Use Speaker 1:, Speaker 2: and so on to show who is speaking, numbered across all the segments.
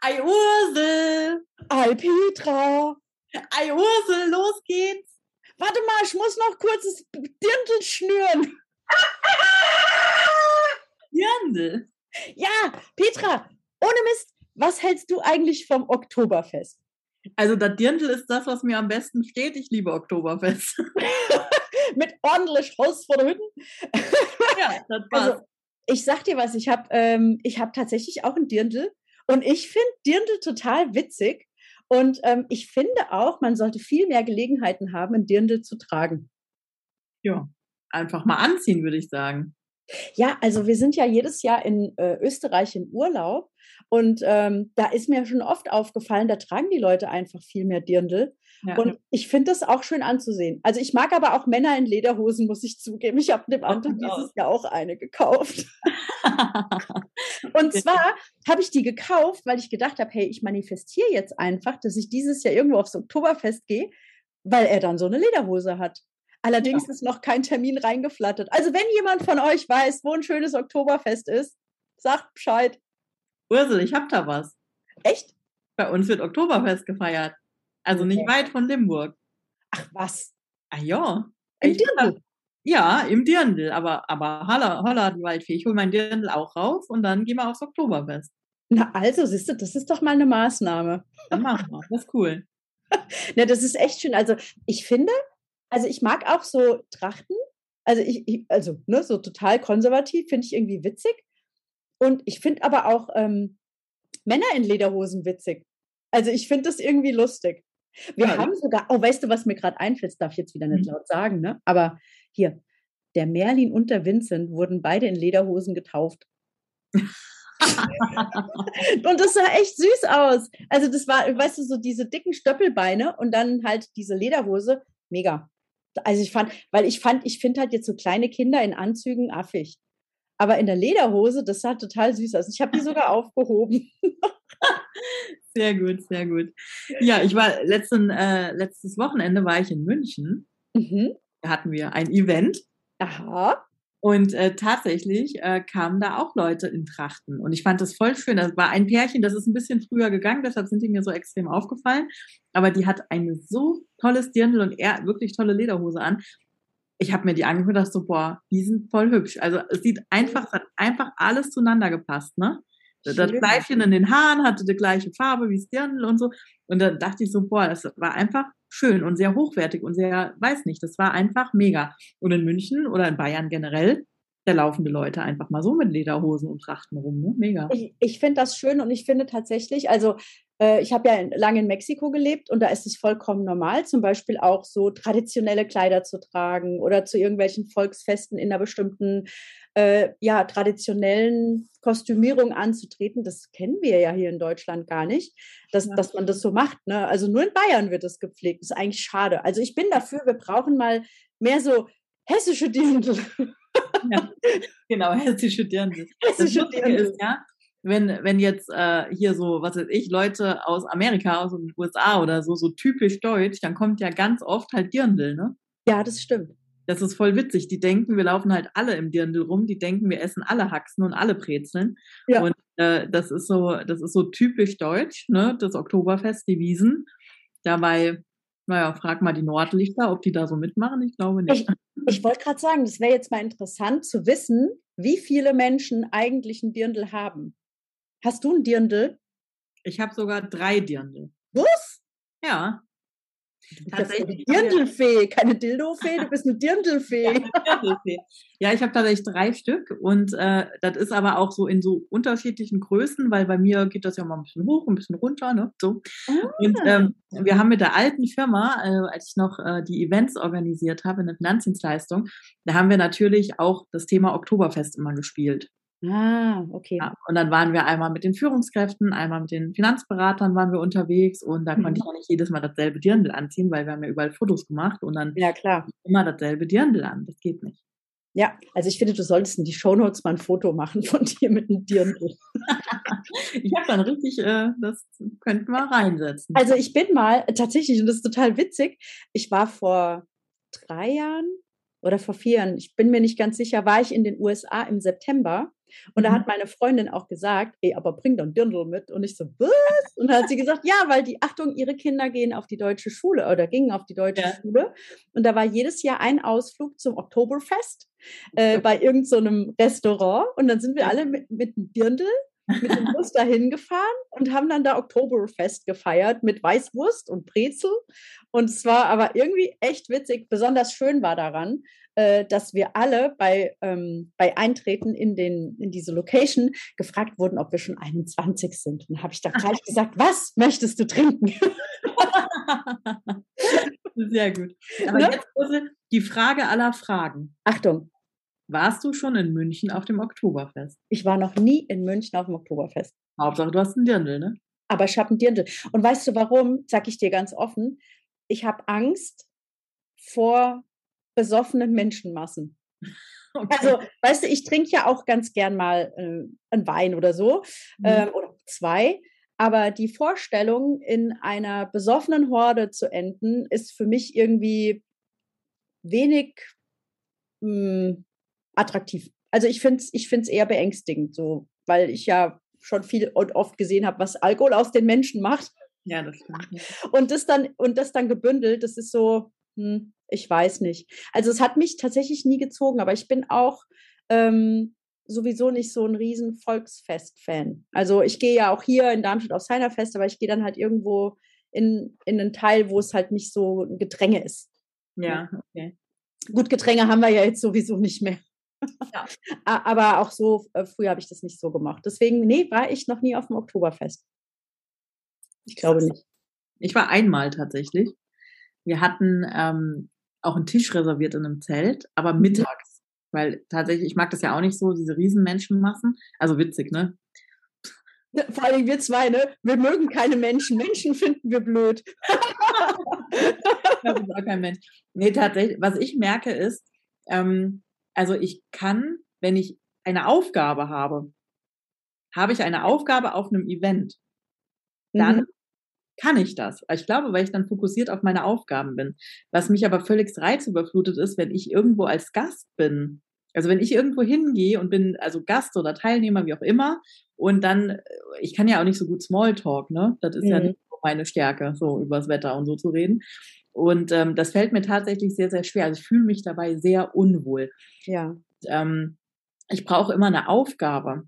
Speaker 1: Ei Ursel!
Speaker 2: Ei Petra!
Speaker 1: Ei Ursel, los geht's!
Speaker 2: Warte mal, ich muss noch kurz das Dirndl schnüren.
Speaker 1: Dirndl?
Speaker 2: Ja, Petra, ohne Mist, was hältst du eigentlich vom Oktoberfest?
Speaker 1: Also das Dirndl ist das, was mir am besten steht. Ich liebe Oktoberfest.
Speaker 2: Mit ordentlich Holz vor der Hütten.
Speaker 1: ja, das passt.
Speaker 2: Also, ich sag dir was, ich habe ähm, hab tatsächlich auch ein Dirndl und ich finde Dirndl total witzig. Und ähm, ich finde auch, man sollte viel mehr Gelegenheiten haben, ein Dirndl zu tragen.
Speaker 1: Ja, einfach mal anziehen, würde ich sagen.
Speaker 2: Ja, also wir sind ja jedes Jahr in äh, Österreich im Urlaub und ähm, da ist mir schon oft aufgefallen, da tragen die Leute einfach viel mehr Dirndl. Ja. Und ich finde das auch schön anzusehen. Also ich mag aber auch Männer in Lederhosen, muss ich zugeben. Ich habe dem Anton dieses Jahr auch eine gekauft. und zwar habe ich die gekauft, weil ich gedacht habe, hey, ich manifestiere jetzt einfach, dass ich dieses Jahr irgendwo aufs Oktoberfest gehe, weil er dann so eine Lederhose hat. Allerdings ja. ist noch kein Termin reingeflattert. Also wenn jemand von euch weiß, wo ein schönes Oktoberfest ist, sagt Bescheid.
Speaker 1: Ursel, ich hab da was.
Speaker 2: Echt?
Speaker 1: Bei uns wird Oktoberfest gefeiert. Also nicht okay. weit von Limburg.
Speaker 2: Ach was?
Speaker 1: Ah ja.
Speaker 2: Im Dirndl?
Speaker 1: Ja, im Dirndl. Aber, aber holla, holla, die Waldfee. Ich hole mein Dirndl auch raus und dann gehen wir aufs Oktoberfest.
Speaker 2: Na also, siehst du, das ist doch mal eine Maßnahme.
Speaker 1: Dann machen wir. Das ist cool.
Speaker 2: Na, das ist echt schön. Also ich finde, also ich mag auch so Trachten. Also ich, ich also ne, so total konservativ finde ich irgendwie witzig. Und ich finde aber auch ähm, Männer in Lederhosen witzig. Also ich finde das irgendwie lustig. Wir ja, haben sogar, oh, weißt du, was mir gerade einfällt, das darf ich jetzt wieder nicht mhm. laut sagen, ne? Aber hier, der Merlin und der Vincent wurden beide in Lederhosen getauft. und das sah echt süß aus. Also das war, weißt du, so diese dicken Stöppelbeine und dann halt diese Lederhose. Mega. Also ich fand, weil ich fand, ich finde halt jetzt so kleine Kinder in Anzügen affig. Aber in der Lederhose, das sah total süß aus. Ich habe die sogar aufgehoben.
Speaker 1: Sehr gut, sehr gut. Ja, ich war letzten, äh, letztes Wochenende war ich in München. Mhm. Da hatten wir ein Event.
Speaker 2: Aha.
Speaker 1: Und äh, tatsächlich äh, kamen da auch Leute in Trachten. Und ich fand das voll schön. Das war ein Pärchen, das ist ein bisschen früher gegangen, deshalb sind die mir so extrem aufgefallen. Aber die hat ein so tolles Dirndl und er wirklich tolle Lederhose an. Ich habe mir die angehört und dachte so, boah, die sind voll hübsch. Also es sieht einfach, es hat einfach alles zueinander gepasst, ne? Das Bleifchen in den Haaren hatte die gleiche Farbe wie das Dirndl und so. Und dann dachte ich so, boah, das war einfach schön und sehr hochwertig und sehr, weiß nicht, das war einfach mega. Und in München oder in Bayern generell, da laufen die Leute einfach mal so mit Lederhosen und Trachten rum, ne? Mega.
Speaker 2: Ich, ich finde das schön und ich finde tatsächlich, also ich habe ja lange in Mexiko gelebt und da ist es vollkommen normal, zum Beispiel auch so traditionelle Kleider zu tragen oder zu irgendwelchen Volksfesten in einer bestimmten äh, ja, traditionellen Kostümierung anzutreten. Das kennen wir ja hier in Deutschland gar nicht, dass, ja. dass man das so macht. Ne? Also nur in Bayern wird das gepflegt. Das ist eigentlich schade. Also ich bin dafür, wir brauchen mal mehr so hessische Dirndl.
Speaker 1: Ja, genau, hessische Dirndl. Hessische Dirndl. Ist, ja, wenn, wenn jetzt äh, hier so, was weiß ich, Leute aus Amerika, aus den USA oder so, so typisch deutsch, dann kommt ja ganz oft halt Dirndl, ne?
Speaker 2: Ja, das stimmt
Speaker 1: das ist voll witzig. Die denken, wir laufen halt alle im Dirndl rum. Die denken, wir essen alle Haxen und alle Brezeln. Ja. Und äh, das ist so, das ist so typisch deutsch, ne? Das Oktoberfest, die Wiesen. Dabei, naja, frag mal die Nordlichter, ob die da so mitmachen. Ich glaube nicht.
Speaker 2: Ich, ich wollte gerade sagen, das wäre jetzt mal interessant zu wissen, wie viele Menschen eigentlich ein Dirndl haben. Hast du ein Dirndl?
Speaker 1: Ich habe sogar drei Dirndl.
Speaker 2: Was?
Speaker 1: Ja.
Speaker 2: Tatsächlich. Dirndlfee, keine Dildofee, du bist eine Dirndlfee.
Speaker 1: ja, ich habe tatsächlich drei Stück und äh, das ist aber auch so in so unterschiedlichen Größen, weil bei mir geht das ja mal ein bisschen hoch, ein bisschen runter, ne? So. Ah. Und ähm, wir haben mit der alten Firma, äh, als ich noch äh, die Events organisiert habe in der Finanzdienstleistung, da haben wir natürlich auch das Thema Oktoberfest immer gespielt.
Speaker 2: Ah, okay.
Speaker 1: Ja, und dann waren wir einmal mit den Führungskräften, einmal mit den Finanzberatern waren wir unterwegs und da mhm. konnte ich auch nicht jedes Mal dasselbe Dirndl anziehen, weil wir haben ja überall Fotos gemacht und dann
Speaker 2: ja, klar.
Speaker 1: immer dasselbe Dirndl an. Das geht nicht.
Speaker 2: Ja, also ich finde, du solltest in die Shownotes mal ein Foto machen von dir mit einem Dirndl.
Speaker 1: ich habe dann richtig, äh, das könnten wir reinsetzen.
Speaker 2: Also ich bin mal tatsächlich, und das ist total witzig, ich war vor drei Jahren oder vor vier Jahren, ich bin mir nicht ganz sicher, war ich in den USA im September Und da hat mhm. meine Freundin auch gesagt, ey, aber bring doch ein Dirndl mit. Und ich so, was? Und dann hat sie gesagt, ja, weil die, Achtung, ihre Kinder gehen auf die deutsche Schule oder gingen auf die deutsche ja. Schule. Und da war jedes Jahr ein Ausflug zum Oktoberfest äh, bei irgendeinem so Restaurant. Und dann sind wir alle mit, mit einem Dirndl mit dem Bus dahin gefahren und haben dann da Oktoberfest gefeiert mit Weißwurst und Brezel. Und es war aber irgendwie echt witzig. Besonders schön war daran, äh, dass wir alle bei, ähm, bei Eintreten in, den, in diese Location gefragt wurden, ob wir schon 21 sind. Und dann habe ich da gleich gesagt, was möchtest du trinken?
Speaker 1: Sehr gut. Aber ne? jetzt die Frage aller Fragen.
Speaker 2: Achtung.
Speaker 1: Warst du schon in München auf dem Oktoberfest?
Speaker 2: Ich war noch nie in München auf dem Oktoberfest.
Speaker 1: Hauptsache, du hast einen Dirndl, ne?
Speaker 2: Aber ich habe einen Dirndl. Und weißt du warum? Sag ich dir ganz offen. Ich habe Angst vor besoffenen Menschenmassen. Okay. Also, weißt du, ich trinke ja auch ganz gern mal äh, einen Wein oder so mhm. äh, oder zwei. Aber die Vorstellung, in einer besoffenen Horde zu enden, ist für mich irgendwie wenig mh, hm, attraktiv. Also ich finde es ich find's eher beängstigend, so, weil ich ja schon viel und oft gesehen habe, was Alkohol aus den Menschen macht.
Speaker 1: Ja, das stimmt.
Speaker 2: Und das dann, und das dann gebündelt, das ist so, hm, ich weiß nicht. Also es hat mich tatsächlich nie gezogen, aber ich bin auch ähm, sowieso nicht so ein riesen Volksfest-Fan. Also ich gehe ja auch hier in Darmstadt aufs Heinerfest, aber ich gehe dann halt irgendwo in, in einen Teil, wo es halt nicht so ein Gedränge ist.
Speaker 1: Ja, okay.
Speaker 2: Gut, Gedränge haben wir ja jetzt sowieso nicht mehr. Ja. aber auch so, äh, früher habe ich das nicht so gemacht. Deswegen, nee, war ich noch nie auf dem Oktoberfest. Ich glaube nicht.
Speaker 1: Ich war einmal tatsächlich. Wir hatten ähm, auch einen Tisch reserviert in einem Zelt, aber mhm. mittags. Weil tatsächlich, ich mag das ja auch nicht so, diese riesen Menschenmassen. Also witzig, ne?
Speaker 2: Vor allem wir zwei, ne? Wir mögen keine Menschen. Menschen finden wir blöd.
Speaker 1: das ist auch kein Mensch. Nee, tatsächlich, was ich merke ist, ähm, also ich kann, wenn ich eine Aufgabe habe, habe ich eine Aufgabe auf einem Event, dann mhm kann ich das. Ich glaube, weil ich dann fokussiert auf meine Aufgaben bin. Was mich aber völlig reizüberflutet ist, wenn ich irgendwo als Gast bin. Also wenn ich irgendwo hingehe und bin also Gast oder Teilnehmer, wie auch immer, und dann, äh, ich kann ja auch nicht so gut Smalltalk, ne? Das ist mhm. ja nicht meine Stärke, so übers Wetter und so zu reden. Und ähm, das fällt mir tatsächlich sehr, sehr schwer. Also ich fühle mich dabei sehr unwohl.
Speaker 2: Ja.
Speaker 1: Und, ähm, ich brauche immer eine Aufgabe.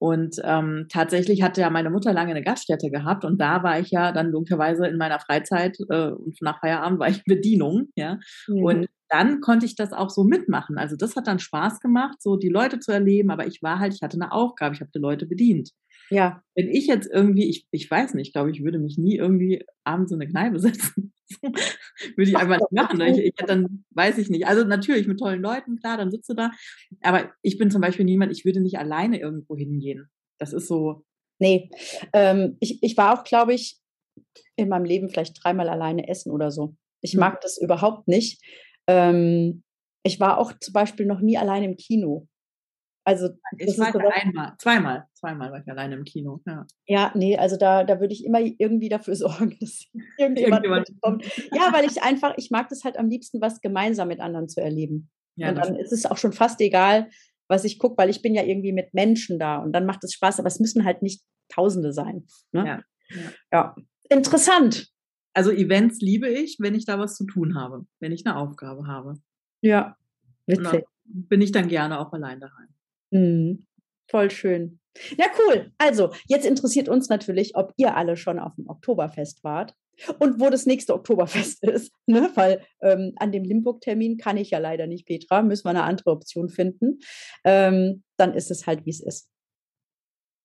Speaker 1: Und ähm, tatsächlich hatte ja meine Mutter lange eine Gaststätte gehabt und da war ich ja dann logischerweise in meiner Freizeit äh, und nach Feierabend war ich Bedienung, ja. Mhm. Und dann konnte ich das auch so mitmachen. Also das hat dann Spaß gemacht, so die Leute zu erleben, aber ich war halt, ich hatte eine Aufgabe, ich habe die Leute bedient.
Speaker 2: Ja.
Speaker 1: Wenn ich jetzt irgendwie, ich, ich weiß nicht, ich glaube, ich würde mich nie irgendwie abends in eine Kneipe setzen. würde ich einfach nicht machen. Ich, ich dann, weiß ich nicht. Also natürlich mit tollen Leuten, klar, dann sitzt du da. Aber ich bin zum Beispiel niemand, ich würde nicht alleine irgendwo hingehen. Das ist so.
Speaker 2: Nee, ähm, ich, ich war auch, glaube ich, in meinem Leben vielleicht dreimal alleine essen oder so. Ich hm. mag das überhaupt nicht. Ähm, ich war auch zum Beispiel noch nie alleine im Kino. Also
Speaker 1: ich war sowas, einmal, zweimal, zweimal war ich alleine im Kino. Ja,
Speaker 2: ja nee, also da, da würde ich immer irgendwie dafür sorgen, dass irgendjemand, irgendjemand. kommt. Ja, weil ich einfach, ich mag das halt am liebsten, was gemeinsam mit anderen zu erleben. Ja, und dann ist es auch schon fast egal, was ich gucke, weil ich bin ja irgendwie mit Menschen da und dann macht es Spaß, aber es müssen halt nicht Tausende sein. Ne?
Speaker 1: Ja, ja.
Speaker 2: ja. Interessant.
Speaker 1: Also Events liebe ich, wenn ich da was zu tun habe, wenn ich eine Aufgabe habe.
Speaker 2: Ja, witzig.
Speaker 1: bin ich dann gerne auch allein daheim.
Speaker 2: Mhm. Voll schön. Ja, cool. Also, jetzt interessiert uns natürlich, ob ihr alle schon auf dem Oktoberfest wart und wo das nächste Oktoberfest ist. Ne? Weil ähm, an dem Limburg-Termin kann ich ja leider nicht, Petra. Müssen wir eine andere Option finden. Ähm, dann ist es halt, wie es ist.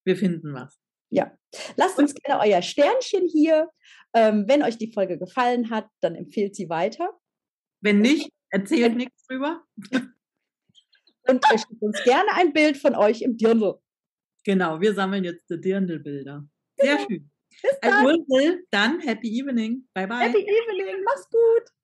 Speaker 1: Wir finden was.
Speaker 2: Ja. Lasst uns gerne euer Sternchen hier. Ähm, wenn euch die Folge gefallen hat, dann empfehlt sie weiter.
Speaker 1: Wenn nicht, erzählt nichts drüber.
Speaker 2: Und ihr schickt uns gerne ein Bild von euch im Dirndl.
Speaker 1: Genau, wir sammeln jetzt die Dirndl-Bilder. Sehr genau. schön. Bis dann. Also, dann happy evening. Bye bye.
Speaker 2: Happy evening. Mach's gut.